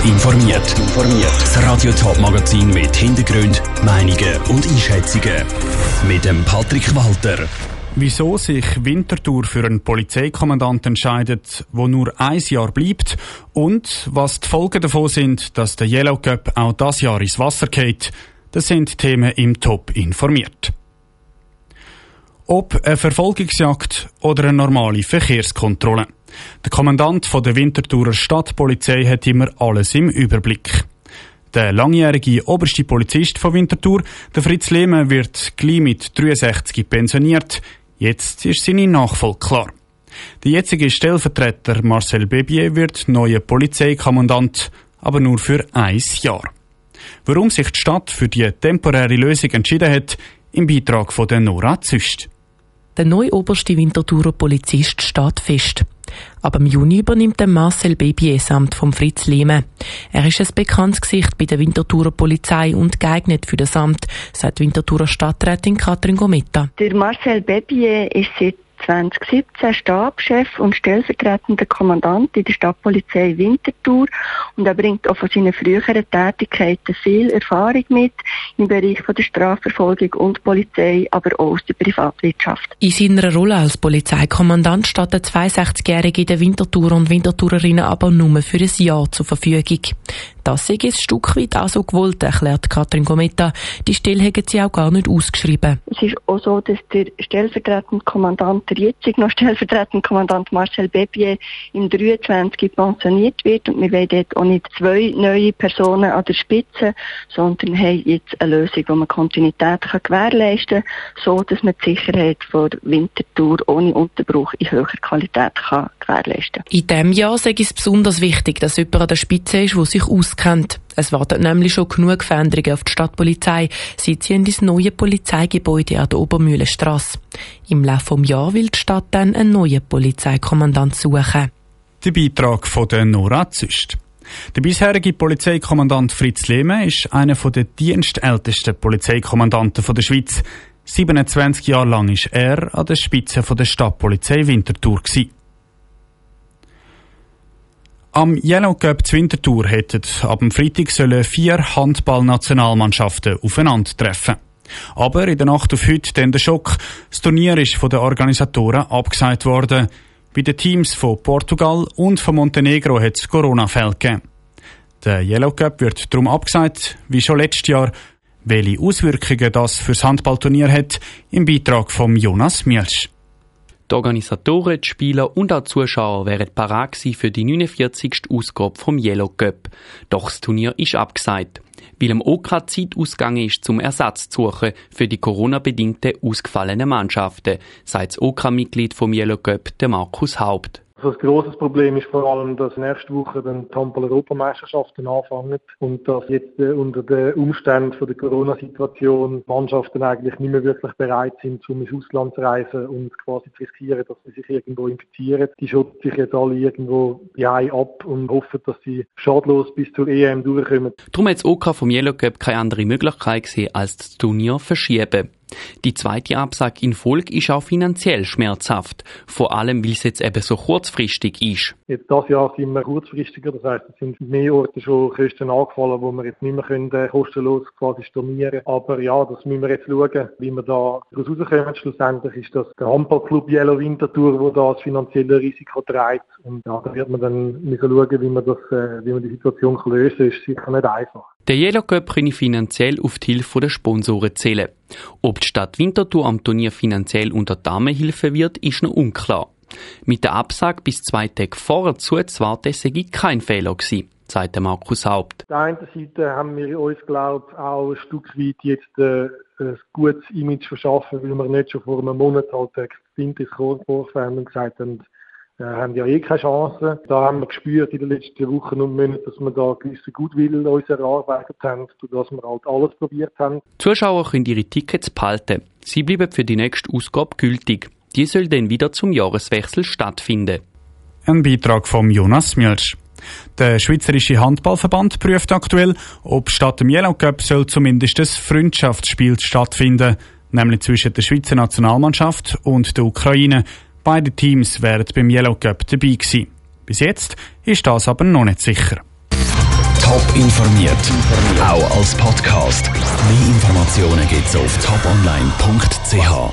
Top informiert. Das Radio Top Magazin mit Hintergrund, Meinungen und Einschätzungen mit dem Patrick Walter. Wieso sich Winterthur für einen Polizeikommandant entscheidet, wo nur ein Jahr bleibt und was die Folgen davon sind, dass der Yellow Cup auch das Jahr ins Wasser geht, das sind Themen im Top informiert. Ob eine Verfolgungsjagd oder eine normale Verkehrskontrolle. Der Kommandant der Winterthurer Stadtpolizei hat immer alles im Überblick. Der langjährige oberste Polizist von Winterthur, der Fritz Lehmann, wird gleich mit 63 pensioniert. Jetzt ist seine Nachfolge klar. Der jetzige Stellvertreter Marcel Bebier wird neuer Polizeikommandant, aber nur für ein Jahr. Warum sich die Stadt für die temporäre Lösung entschieden hat, im Beitrag von der Nora Züst. Der neue oberste Winterthurer Polizist steht fest. Aber im Juni übernimmt der Marcel Baby das Amt von Fritz Lehme. Er ist ein bekanntes Gesicht bei der Winterthurer Polizei und geeignet für das Amt, sagt Winterthurer Stadträtin Katrin Gometta. Der Marcel Bebier ist seit 2017 Stabschef und stellvertretender Kommandant in der Stadtpolizei Winterthur und er bringt auch von seinen früheren Tätigkeiten viel Erfahrung mit im Bereich von der Strafverfolgung und Polizei, aber auch aus der Privatwirtschaft. In seiner Rolle als Polizeikommandant steht der 62-Jährige der Winterthur und Winterthurerinnen aber nur für ein Jahr zur Verfügung. Das sei ein Stück weit auch so gewollt, erklärt Katrin Gometta. Die Stelle hätten sie auch gar nicht ausgeschrieben. Es ist auch so, dass der stellvertretende Kommandant, der jetzige noch stellvertretende Kommandant Marcel Bebier im 23 pensioniert wird. Und wir wollen dort auch nicht zwei neue Personen an der Spitze, sondern haben jetzt eine Lösung, wo man Kontinuität kann gewährleisten kann, so dass man die Sicherheit von Winterthur ohne Unterbruch in höherer Qualität kann gewährleisten In diesem Jahr sei es besonders wichtig, dass jemand an der Spitze ist, der sich auskennt. Es warten nämlich schon genug Veränderungen auf die Stadtpolizei, seit sie in das neue Polizeigebäude an der Obermühlenstrasse. Im Laufe des Jahres will die Stadt dann einen neuen Polizeikommandant suchen. Der Beitrag von der Nora Züst. Der bisherige Polizeikommandant Fritz Lehme ist einer der dienstältesten Polizeikommandanten der Schweiz. 27 Jahre lang ist er an der Spitze der Stadtpolizei Winterthur. Gewesen. Am Yellow Cup Winterthur hätten ab dem Freitag sollen vier Handballnationalmannschaften aufeinandertreffen. Aber in der Nacht auf heute dann der Schock. Das Turnier ist von den Organisatoren abgesagt worden. Bei den Teams von Portugal und von Montenegro hat es Corona-Fälle gegeben. Der Yellow Cup wird darum abgesagt, wie schon letztes Jahr. Welche Auswirkungen das für das Handballturnier hat, im Beitrag von Jonas Mielsch. Die Organisatoren, die Spieler und auch die Zuschauer wären parat für die 49. Ausgabe vom Yellow Cup. Doch das Turnier ist abgesagt, weil am OK Zeit ausgegangen ist, zum Ersatz zu suchen für die Corona-bedingten ausgefallenen Mannschaften, sagt das OK-Mitglied vom Yellow Cup, der Markus Haupt. Also ein grosses Problem ist vor allem, dass nächste Woche dann die Handball-Europameisterschaften anfangen und dass jetzt äh, unter den Umständen von der Corona-Situation Mannschaften eigentlich nicht mehr wirklich bereit sind, um ins Ausland zu reisen und quasi zu riskieren, dass sie sich irgendwo infizieren. Die schotten sich jetzt alle irgendwo beheim ab und hoffen, dass sie schadlos bis zur EM durchkommen. Darum hat das OK vom Yellow Cup keine andere Möglichkeit gesehen, als das Turnier verschieben. Die zweite Absage in Folge ist auch finanziell schmerzhaft. Vor allem, weil es jetzt eben so kurzfristig ist. Jetzt das Jahr sind wir kurzfristiger. Das heisst, es sind mehr Orte schon Kosten angefallen, wo wir jetzt nicht mehr können, äh, kostenlos quasi stornieren Aber ja, das müssen wir jetzt schauen, wie wir da rauskommen. Schlussendlich ist das der Handballclub Yellow Winterthur, der da das finanzielle Risiko trägt. Und ja, da wird man dann müssen schauen, wie man das, äh, wie man die Situation lösen kann. Ist sicher nicht einfach. Der Yellow Cup könne finanziell auf die Hilfe der Sponsoren zählen. Ob die Stadt Winterthur am Turnier finanziell unter Damenhilfe wird, ist noch unklar. Mit der Absage bis zwei Tage vorher zu zu warten, sei kein Fehler gewesen, sagt Markus Haupt. Auf der einen Seite haben wir uns, glaube ich, auch ein Stück weit jetzt äh, ein gutes Image verschaffen, weil wir nicht schon vor einem Monat halt extrem ins Korn und gesagt haben, äh, haben ja eh keine Chance. Da haben wir gespürt in den letzten Wochen und Monaten, dass wir da gewisse Gutwill uns erarbeitet haben, dass wir halt alles probiert haben. Zuschauer können ihre Tickets behalten. Sie bleiben für die nächste Ausgabe gültig. Die soll dann wieder zum Jahreswechsel stattfinden. Ein Beitrag von Jonas Mielsch. Der Schweizerische Handballverband prüft aktuell, ob statt dem Yellow Cup soll zumindest ein Freundschaftsspiel stattfinden, nämlich zwischen der Schweizer Nationalmannschaft und der Ukraine. Beide Teams wären beim Yellow Cup dabei gewesen. Bis jetzt ist das aber noch nicht sicher. Top informiert, auch als Podcast. Mehr Informationen gibt's auf toponline.ch.